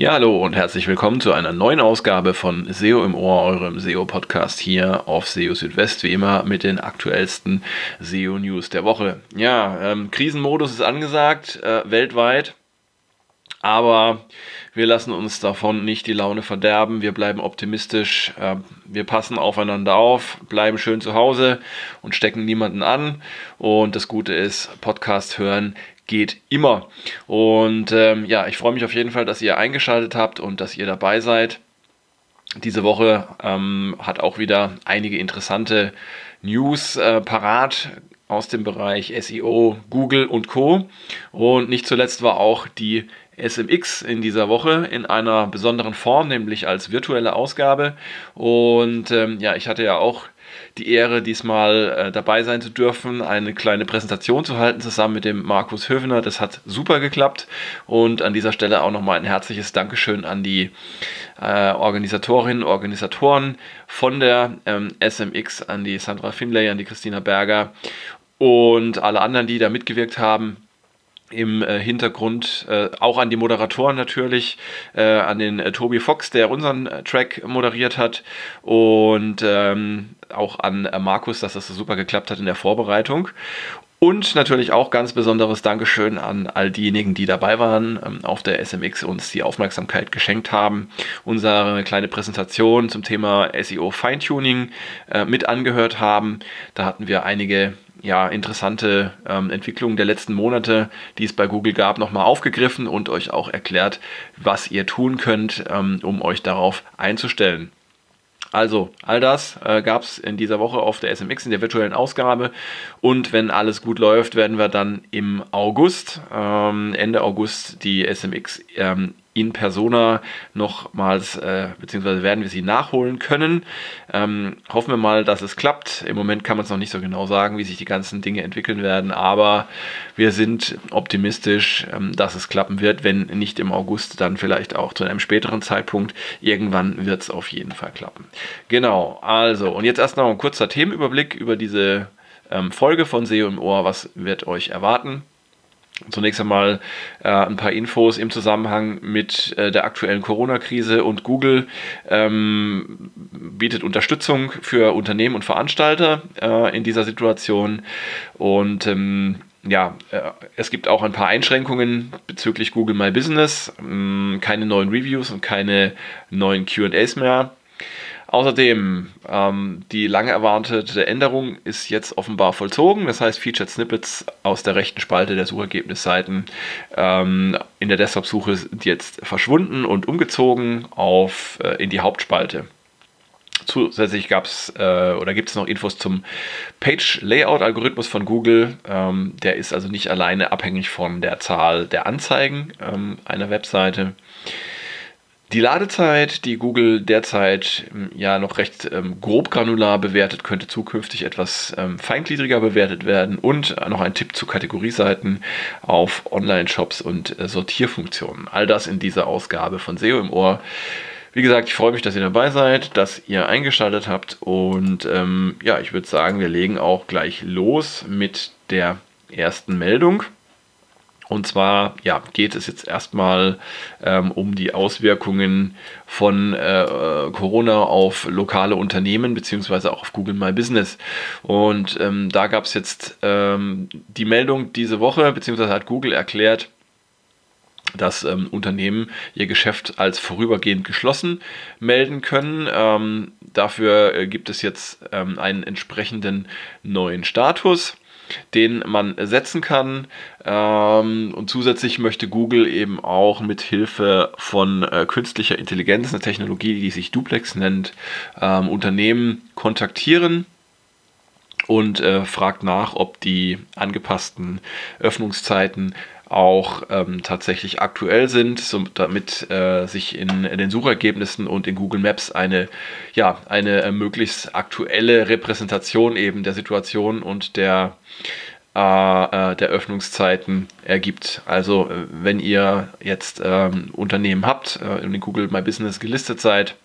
Ja, hallo und herzlich willkommen zu einer neuen Ausgabe von SEO im Ohr, eurem SEO-Podcast hier auf SEO Südwest, wie immer mit den aktuellsten SEO-News der Woche. Ja, ähm, Krisenmodus ist angesagt, äh, weltweit, aber wir lassen uns davon nicht die Laune verderben, wir bleiben optimistisch, äh, wir passen aufeinander auf, bleiben schön zu Hause und stecken niemanden an. Und das Gute ist, Podcast hören geht immer. Und ähm, ja, ich freue mich auf jeden Fall, dass ihr eingeschaltet habt und dass ihr dabei seid. Diese Woche ähm, hat auch wieder einige interessante News äh, parat aus dem Bereich SEO, Google und Co. Und nicht zuletzt war auch die SMX in dieser Woche in einer besonderen Form, nämlich als virtuelle Ausgabe. Und ähm, ja, ich hatte ja auch die Ehre, diesmal äh, dabei sein zu dürfen, eine kleine Präsentation zu halten, zusammen mit dem Markus Höfner. Das hat super geklappt. Und an dieser Stelle auch nochmal ein herzliches Dankeschön an die äh, Organisatorinnen und Organisatoren von der ähm, SMX, an die Sandra Finlay, an die Christina Berger und alle anderen, die da mitgewirkt haben im äh, Hintergrund äh, auch an die Moderatoren natürlich, äh, an den äh, Tobi Fox, der unseren äh, Track moderiert hat und ähm, auch an äh, Markus, dass das so super geklappt hat in der Vorbereitung. Und natürlich auch ganz besonderes Dankeschön an all diejenigen, die dabei waren, ähm, auf der SMX uns die Aufmerksamkeit geschenkt haben, unsere kleine Präsentation zum Thema SEO Feintuning äh, mit angehört haben. Da hatten wir einige ja, interessante ähm, Entwicklungen der letzten Monate, die es bei Google gab, nochmal aufgegriffen und euch auch erklärt, was ihr tun könnt, ähm, um euch darauf einzustellen. Also, all das äh, gab es in dieser Woche auf der SMX in der virtuellen Ausgabe. Und wenn alles gut läuft, werden wir dann im August, ähm, Ende August, die SMX ähm, in persona nochmals, äh, beziehungsweise werden wir sie nachholen können. Ähm, hoffen wir mal, dass es klappt. Im Moment kann man es noch nicht so genau sagen, wie sich die ganzen Dinge entwickeln werden, aber wir sind optimistisch, ähm, dass es klappen wird. Wenn nicht im August, dann vielleicht auch zu einem späteren Zeitpunkt. Irgendwann wird es auf jeden Fall klappen. Genau, also, und jetzt erst noch ein kurzer Themenüberblick über diese ähm, Folge von SEO im Ohr. Was wird euch erwarten? Zunächst einmal äh, ein paar Infos im Zusammenhang mit äh, der aktuellen Corona-Krise und Google ähm, bietet Unterstützung für Unternehmen und Veranstalter äh, in dieser Situation und ähm, ja, äh, es gibt auch ein paar Einschränkungen bezüglich Google My Business, ähm, keine neuen Reviews und keine neuen QAs mehr. Außerdem, ähm, die lange erwartete Änderung ist jetzt offenbar vollzogen. Das heißt, Featured Snippets aus der rechten Spalte der Suchergebnisseiten ähm, in der Desktop-Suche sind jetzt verschwunden und umgezogen auf, äh, in die Hauptspalte. Zusätzlich gab es äh, oder gibt es noch Infos zum Page-Layout-Algorithmus von Google. Ähm, der ist also nicht alleine abhängig von der Zahl der Anzeigen ähm, einer Webseite. Die Ladezeit, die Google derzeit ähm, ja noch recht ähm, grob granular bewertet, könnte zukünftig etwas ähm, feingliedriger bewertet werden und noch ein Tipp zu Kategorieseiten auf Online-Shops und äh, Sortierfunktionen. All das in dieser Ausgabe von SEO im Ohr. Wie gesagt, ich freue mich, dass ihr dabei seid, dass ihr eingeschaltet habt und ähm, ja, ich würde sagen, wir legen auch gleich los mit der ersten Meldung. Und zwar ja, geht es jetzt erstmal ähm, um die Auswirkungen von äh, Corona auf lokale Unternehmen beziehungsweise auch auf Google My Business. Und ähm, da gab es jetzt ähm, die Meldung diese Woche, beziehungsweise hat Google erklärt, dass ähm, Unternehmen ihr Geschäft als vorübergehend geschlossen melden können. Ähm, dafür äh, gibt es jetzt ähm, einen entsprechenden neuen Status den man setzen kann. Ähm, und zusätzlich möchte Google eben auch mit Hilfe von äh, künstlicher Intelligenz, eine Technologie, die sich Duplex nennt, ähm, Unternehmen kontaktieren und äh, fragt nach, ob die angepassten Öffnungszeiten auch ähm, tatsächlich aktuell sind, so, damit äh, sich in, in, den Suchergebnissen und in Google Maps eine, ja, eine äh, möglichst aktuelle Repräsentation eben der Situation und der, äh, äh der Öffnungszeiten ergibt. Also äh, wenn ihr jetzt ähm, Unternehmen habt, äh, in Google My Business gelistet seid,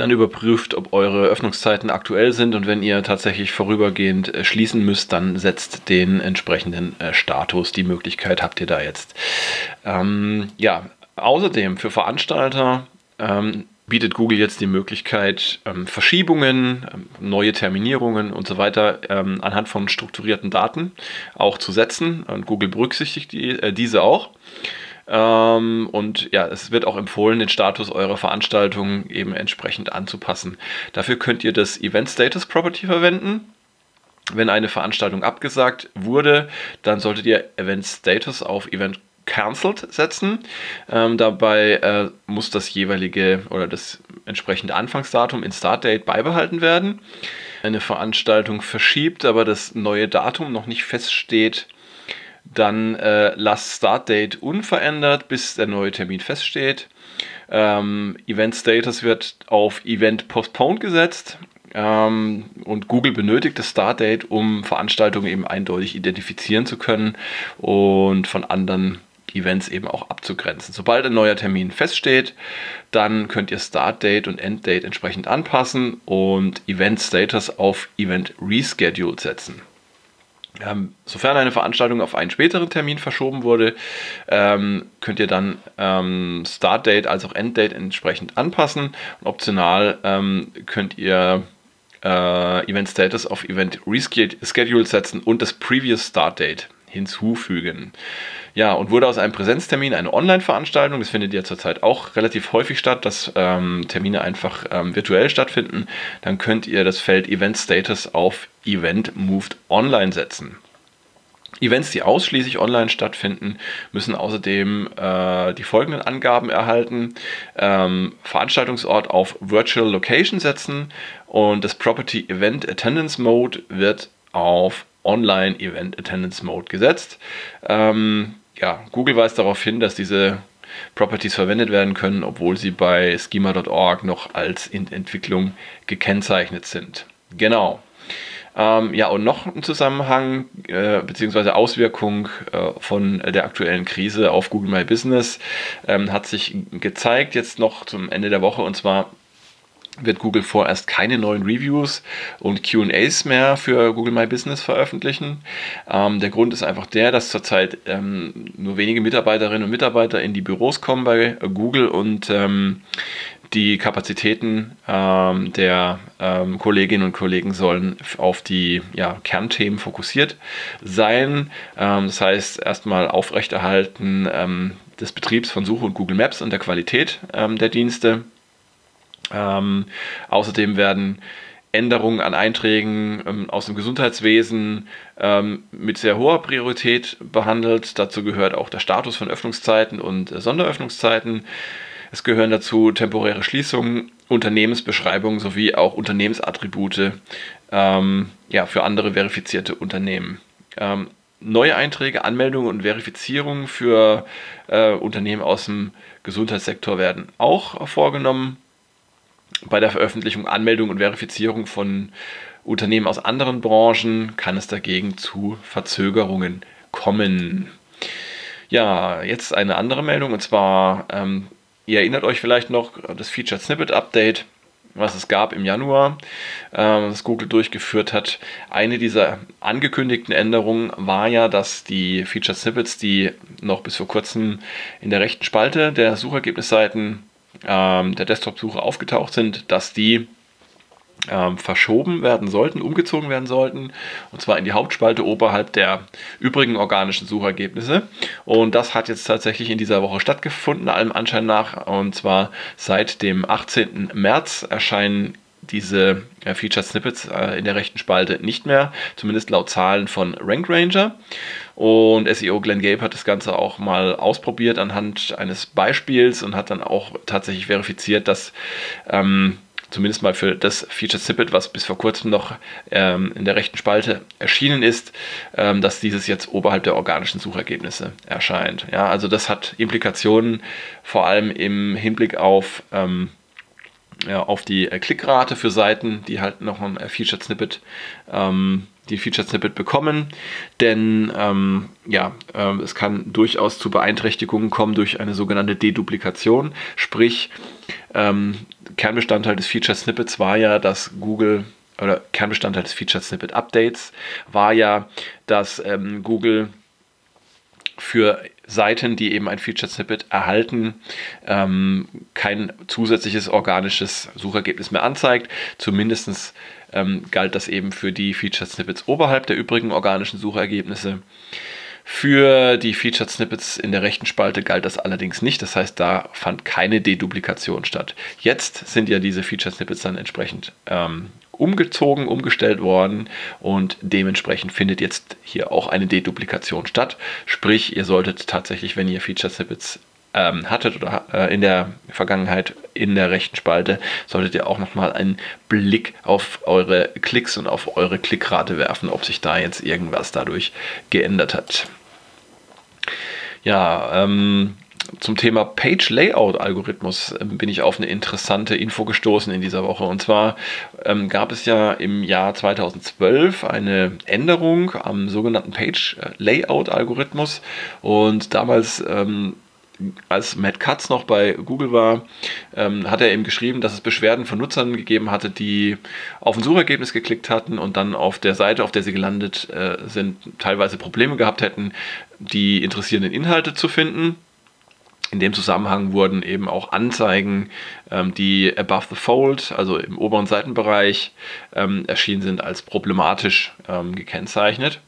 dann überprüft, ob eure Öffnungszeiten aktuell sind und wenn ihr tatsächlich vorübergehend äh, schließen müsst, dann setzt den entsprechenden äh, Status. Die Möglichkeit habt ihr da jetzt. Ähm, ja, Außerdem für Veranstalter ähm, bietet Google jetzt die Möglichkeit, ähm, Verschiebungen, ähm, neue Terminierungen und so weiter ähm, anhand von strukturierten Daten auch zu setzen. Und Google berücksichtigt die, äh, diese auch. Ähm, und ja, es wird auch empfohlen, den Status eurer Veranstaltung eben entsprechend anzupassen. Dafür könnt ihr das Event Status Property verwenden. Wenn eine Veranstaltung abgesagt wurde, dann solltet ihr Event Status auf Event cancelled setzen. Ähm, dabei äh, muss das jeweilige oder das entsprechende Anfangsdatum in Startdate beibehalten werden. Eine Veranstaltung verschiebt, aber das neue Datum noch nicht feststeht, dann äh, lasst Startdate unverändert, bis der neue Termin feststeht. Ähm, Event Status wird auf Event Postponed gesetzt. Ähm, und Google benötigt das Startdate, um Veranstaltungen eben eindeutig identifizieren zu können und von anderen Events eben auch abzugrenzen. Sobald ein neuer Termin feststeht, dann könnt ihr Startdate und Enddate entsprechend anpassen und Event Status auf Event Rescheduled setzen. Ähm, sofern eine Veranstaltung auf einen späteren Termin verschoben wurde, ähm, könnt ihr dann ähm, Startdate als auch Enddate entsprechend anpassen. Und optional ähm, könnt ihr äh, Event Status auf Event Reschedule setzen und das Previous Startdate hinzufügen. Ja, und wurde aus einem Präsenztermin eine Online-Veranstaltung. Das findet ja zurzeit auch relativ häufig statt, dass ähm, Termine einfach ähm, virtuell stattfinden. Dann könnt ihr das Feld Event Status auf Event Moved Online setzen. Events, die ausschließlich online stattfinden, müssen außerdem äh, die folgenden Angaben erhalten. Ähm, Veranstaltungsort auf Virtual Location setzen und das Property Event Attendance Mode wird auf Online Event Attendance Mode gesetzt. Ähm, ja, Google weist darauf hin, dass diese Properties verwendet werden können, obwohl sie bei schema.org noch als in Entwicklung gekennzeichnet sind. Genau. Ähm, ja, und noch ein Zusammenhang äh, bzw. Auswirkung äh, von der aktuellen Krise auf Google My Business ähm, hat sich gezeigt, jetzt noch zum Ende der Woche, und zwar wird Google vorerst keine neuen Reviews und QAs mehr für Google My Business veröffentlichen. Ähm, der Grund ist einfach der, dass zurzeit ähm, nur wenige Mitarbeiterinnen und Mitarbeiter in die Büros kommen bei Google und ähm, die Kapazitäten ähm, der ähm, Kolleginnen und Kollegen sollen auf die ja, Kernthemen fokussiert sein. Ähm, das heißt, erstmal aufrechterhalten des Betriebs von Suche und Google Maps und der Qualität der Dienste. Ähm, außerdem werden Änderungen an Einträgen aus dem Gesundheitswesen mit sehr hoher Priorität behandelt. Dazu gehört auch der Status von Öffnungszeiten und äh, Sonderöffnungszeiten. Es gehören dazu temporäre Schließungen, Unternehmensbeschreibungen sowie auch Unternehmensattribute ähm, ja, für andere verifizierte Unternehmen. Ähm, neue Einträge, Anmeldungen und Verifizierungen für äh, Unternehmen aus dem Gesundheitssektor werden auch vorgenommen. Bei der Veröffentlichung, Anmeldung und Verifizierung von Unternehmen aus anderen Branchen kann es dagegen zu Verzögerungen kommen. Ja, jetzt eine andere Meldung und zwar ähm, Ihr erinnert euch vielleicht noch das Featured Snippet Update, was es gab im Januar, äh, das Google durchgeführt hat. Eine dieser angekündigten Änderungen war ja, dass die Featured Snippets, die noch bis vor kurzem in der rechten Spalte der Suchergebnisseiten ähm, der Desktop-Suche aufgetaucht sind, dass die ähm, verschoben werden sollten, umgezogen werden sollten, und zwar in die Hauptspalte oberhalb der übrigen organischen Suchergebnisse. Und das hat jetzt tatsächlich in dieser Woche stattgefunden, allem Anschein nach. Und zwar seit dem 18. März erscheinen diese äh, Featured Snippets äh, in der rechten Spalte nicht mehr, zumindest laut Zahlen von Rank Ranger. Und SEO Glenn Gabe hat das Ganze auch mal ausprobiert anhand eines Beispiels und hat dann auch tatsächlich verifiziert, dass ähm, zumindest mal für das Feature Snippet, was bis vor kurzem noch ähm, in der rechten Spalte erschienen ist, ähm, dass dieses jetzt oberhalb der organischen Suchergebnisse erscheint. Ja, also das hat Implikationen vor allem im Hinblick auf ähm, ja, auf die äh, Klickrate für Seiten, die halt noch ein äh, Featured Snippet ähm, die Featured Snippet bekommen, denn ähm, ja, äh, es kann durchaus zu Beeinträchtigungen kommen durch eine sogenannte Deduplikation, sprich ähm, Kernbestandteil des Featured Snippets war ja, dass Google oder Kernbestandteil des Featured Snippet Updates war ja, dass ähm, Google für Seiten, die eben ein Featured Snippet erhalten, ähm, kein zusätzliches organisches Suchergebnis mehr anzeigt. Zumindest ähm, galt das eben für die Featured Snippets oberhalb der übrigen organischen Suchergebnisse. Für die Featured Snippets in der rechten Spalte galt das allerdings nicht. Das heißt, da fand keine Deduplikation statt. Jetzt sind ja diese Featured Snippets dann entsprechend ähm, umgezogen, umgestellt worden und dementsprechend findet jetzt hier auch eine Deduplikation statt. Sprich, ihr solltet tatsächlich, wenn ihr Featured Snippets ähm, hattet oder äh, in der Vergangenheit in der rechten Spalte, solltet ihr auch nochmal einen Blick auf eure Klicks und auf eure Klickrate werfen, ob sich da jetzt irgendwas dadurch geändert hat. Ja, ähm, zum Thema Page Layout Algorithmus ähm, bin ich auf eine interessante Info gestoßen in dieser Woche. Und zwar ähm, gab es ja im Jahr 2012 eine Änderung am sogenannten Page Layout Algorithmus. Und damals ähm, als Matt Katz noch bei Google war, ähm, hat er eben geschrieben, dass es Beschwerden von Nutzern gegeben hatte, die auf ein Suchergebnis geklickt hatten und dann auf der Seite, auf der sie gelandet äh, sind, teilweise Probleme gehabt hätten, die interessierenden Inhalte zu finden. In dem Zusammenhang wurden eben auch Anzeigen, ähm, die above the fold, also im oberen Seitenbereich, ähm, erschienen sind, als problematisch ähm, gekennzeichnet.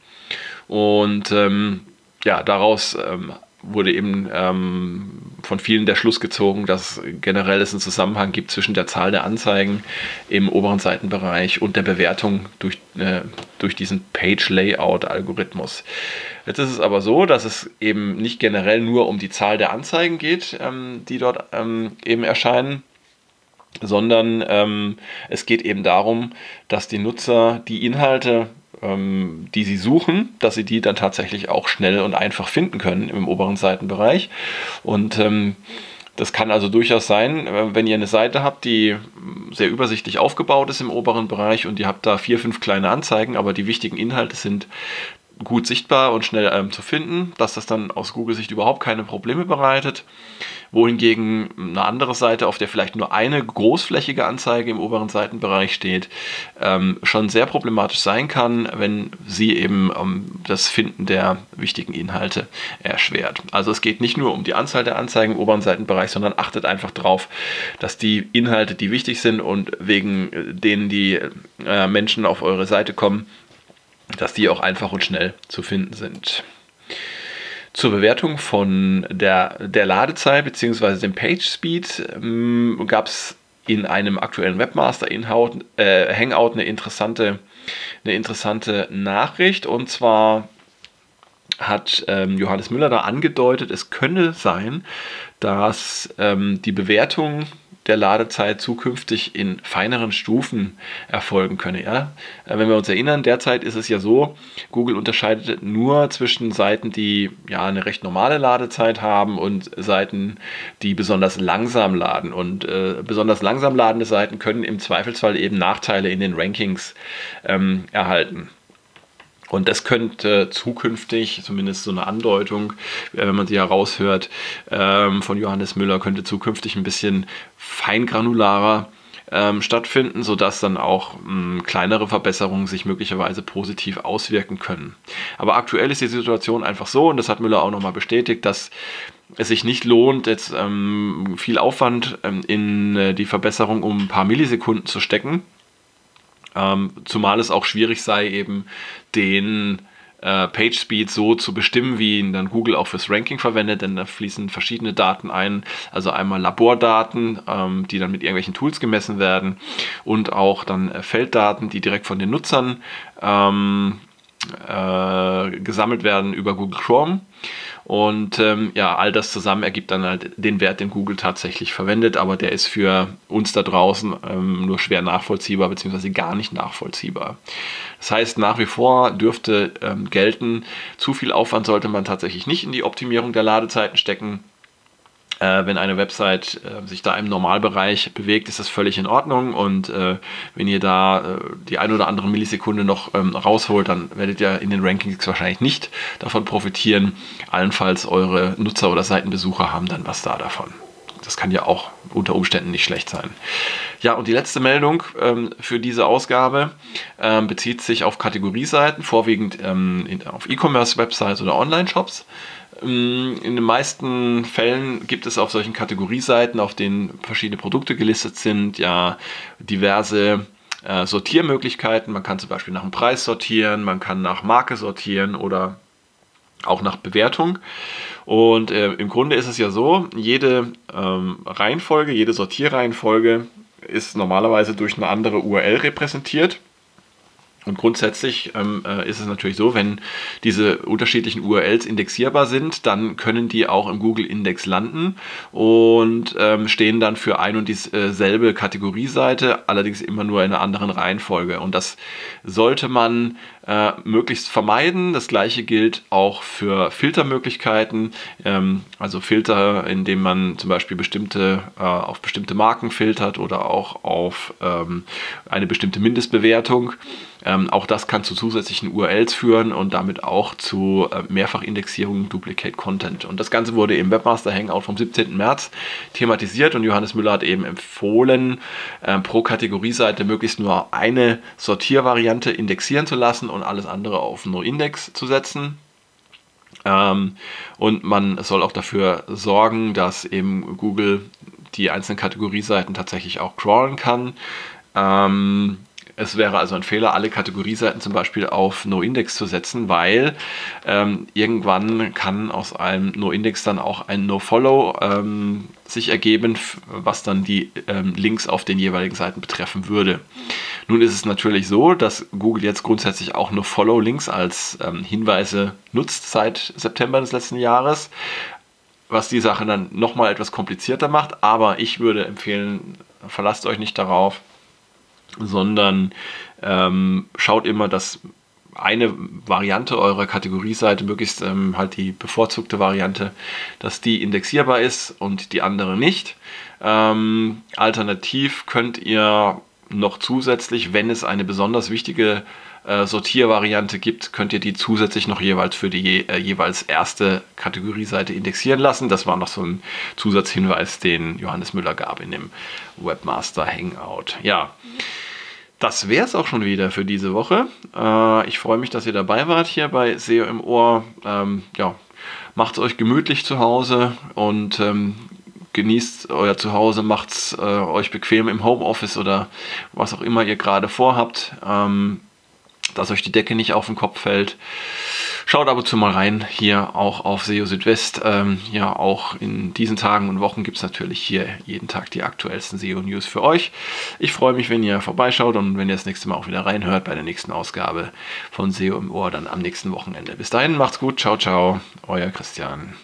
Und ähm, ja, daraus ähm, wurde eben ähm, von vielen der Schluss gezogen, dass generell es einen Zusammenhang gibt zwischen der Zahl der Anzeigen im oberen Seitenbereich und der Bewertung durch, äh, durch diesen Page-Layout-Algorithmus. Jetzt ist es aber so, dass es eben nicht generell nur um die Zahl der Anzeigen geht, ähm, die dort ähm, eben erscheinen, sondern ähm, es geht eben darum, dass die Nutzer die Inhalte ähm, die sie suchen, dass sie die dann tatsächlich auch schnell und einfach finden können im oberen Seitenbereich. Und ähm, das kann also durchaus sein, äh, wenn ihr eine Seite habt, die sehr übersichtlich aufgebaut ist im oberen Bereich und ihr habt da vier, fünf kleine Anzeigen, aber die wichtigen Inhalte sind gut sichtbar und schnell ähm, zu finden, dass das dann aus Google-Sicht überhaupt keine Probleme bereitet. Wohingegen eine andere Seite, auf der vielleicht nur eine großflächige Anzeige im oberen Seitenbereich steht, ähm, schon sehr problematisch sein kann, wenn sie eben ähm, das Finden der wichtigen Inhalte erschwert. Also es geht nicht nur um die Anzahl der Anzeigen im oberen Seitenbereich, sondern achtet einfach darauf, dass die Inhalte, die wichtig sind und wegen denen die äh, Menschen auf eure Seite kommen, dass die auch einfach und schnell zu finden sind. Zur Bewertung von der, der Ladezeit bzw. dem Page Speed ähm, gab es in einem aktuellen Webmaster äh, Hangout eine interessante, eine interessante Nachricht und zwar hat ähm, Johannes Müller da angedeutet, es könne sein, dass ähm, die Bewertung der Ladezeit zukünftig in feineren Stufen erfolgen könne. Ja? Äh, wenn wir uns erinnern, derzeit ist es ja so, Google unterscheidet nur zwischen Seiten, die ja eine recht normale Ladezeit haben und Seiten, die besonders langsam laden. Und äh, besonders langsam ladende Seiten können im Zweifelsfall eben Nachteile in den Rankings ähm, erhalten. Und das könnte zukünftig, zumindest so eine Andeutung, äh, wenn man sie heraushört, ähm, von Johannes Müller, könnte zukünftig ein bisschen feingranularer ähm, stattfinden, sodass dann auch mh, kleinere Verbesserungen sich möglicherweise positiv auswirken können. Aber aktuell ist die Situation einfach so, und das hat Müller auch nochmal bestätigt, dass es sich nicht lohnt, jetzt ähm, viel Aufwand in äh, die Verbesserung um ein paar Millisekunden zu stecken ähm, zumal es auch schwierig sei, eben den äh, Page Speed so zu bestimmen, wie ihn dann Google auch fürs Ranking verwendet, denn da fließen verschiedene Daten ein, also einmal Labordaten, ähm, die dann mit irgendwelchen Tools gemessen werden und auch dann äh, Felddaten, die direkt von den Nutzern ähm, äh, gesammelt werden über Google Chrome. Und ähm, ja, all das zusammen ergibt dann halt den Wert, den Google tatsächlich verwendet, aber der ist für uns da draußen ähm, nur schwer nachvollziehbar, beziehungsweise gar nicht nachvollziehbar. Das heißt, nach wie vor dürfte ähm, gelten, zu viel Aufwand sollte man tatsächlich nicht in die Optimierung der Ladezeiten stecken äh, wenn eine Website äh, sich da im Normalbereich bewegt, ist das völlig in Ordnung. Und äh, wenn ihr da äh, die ein oder andere Millisekunde noch ähm, rausholt, dann werdet ihr in den Rankings wahrscheinlich nicht davon profitieren. Allenfalls eure Nutzer oder Seitenbesucher haben dann was da davon. Das kann ja auch unter Umständen nicht schlecht sein. Ja, und die letzte Meldung ähm, für diese Ausgabe ähm, bezieht sich auf Kategorieseiten, vorwiegend ähm, in, auf E-Commerce-Websites oder Online-Shops. Ähm, in den meisten Fällen gibt es auf solchen Kategorieseiten, auf denen verschiedene Produkte gelistet sind, ja diverse äh, Sortiermöglichkeiten. Man kann zum Beispiel nach dem Preis sortieren, man kann nach Marke sortieren oder auch nach Bewertung. Und äh, im Grunde ist es ja so, jede ähm, Reihenfolge, jede Sortierreihenfolge ist normalerweise durch eine andere URL repräsentiert. Und grundsätzlich ähm, äh, ist es natürlich so, wenn diese unterschiedlichen URLs indexierbar sind, dann können die auch im Google-Index landen und ähm, stehen dann für ein und dieselbe Kategorieseite, allerdings immer nur in einer anderen Reihenfolge. Und das sollte man äh, möglichst vermeiden. Das gleiche gilt auch für Filtermöglichkeiten, ähm, also Filter, indem man zum Beispiel bestimmte, äh, auf bestimmte Marken filtert oder auch auf ähm, eine bestimmte Mindestbewertung. Ähm, auch das kann zu zusätzlichen URLs führen und damit auch zu äh, Mehrfachindexierung, Duplicate Content. Und das Ganze wurde im Webmaster Hangout vom 17. März thematisiert und Johannes Müller hat eben empfohlen, äh, pro Kategorieseite möglichst nur eine Sortiervariante indexieren zu lassen und alles andere auf No-Index zu setzen. Ähm, und man soll auch dafür sorgen, dass eben Google die einzelnen Kategorieseiten tatsächlich auch crawlen kann. Ähm, es wäre also ein Fehler, alle Kategorieseiten zum Beispiel auf No-Index zu setzen, weil ähm, irgendwann kann aus einem No-Index dann auch ein No-Follow ähm, sich ergeben, was dann die ähm, Links auf den jeweiligen Seiten betreffen würde. Nun ist es natürlich so, dass Google jetzt grundsätzlich auch nur Follow-Links als ähm, Hinweise nutzt seit September des letzten Jahres, was die Sache dann nochmal etwas komplizierter macht. Aber ich würde empfehlen, verlasst euch nicht darauf, sondern ähm, schaut immer, dass eine Variante eurer Kategorieseite, möglichst ähm, halt die bevorzugte Variante, dass die indexierbar ist und die andere nicht. Ähm, alternativ könnt ihr noch zusätzlich, wenn es eine besonders wichtige äh, Sortiervariante gibt, könnt ihr die zusätzlich noch jeweils für die je, äh, jeweils erste Kategorieseite indexieren lassen. Das war noch so ein Zusatzhinweis, den Johannes Müller gab in dem Webmaster Hangout. Ja. Das wäre es auch schon wieder für diese Woche. Äh, ich freue mich, dass ihr dabei wart hier bei SEO im Ohr. Ähm, ja, macht es euch gemütlich zu Hause und ähm, genießt euer Zuhause, macht es äh, euch bequem im Homeoffice oder was auch immer ihr gerade vorhabt, ähm, dass euch die Decke nicht auf den Kopf fällt. Schaut ab und zu mal rein, hier auch auf SEO Südwest. Ähm, ja, auch in diesen Tagen und Wochen gibt es natürlich hier jeden Tag die aktuellsten SEO-News für euch. Ich freue mich, wenn ihr vorbeischaut und wenn ihr das nächste Mal auch wieder reinhört bei der nächsten Ausgabe von SEO im Ohr, dann am nächsten Wochenende. Bis dahin, macht's gut, ciao, ciao, euer Christian.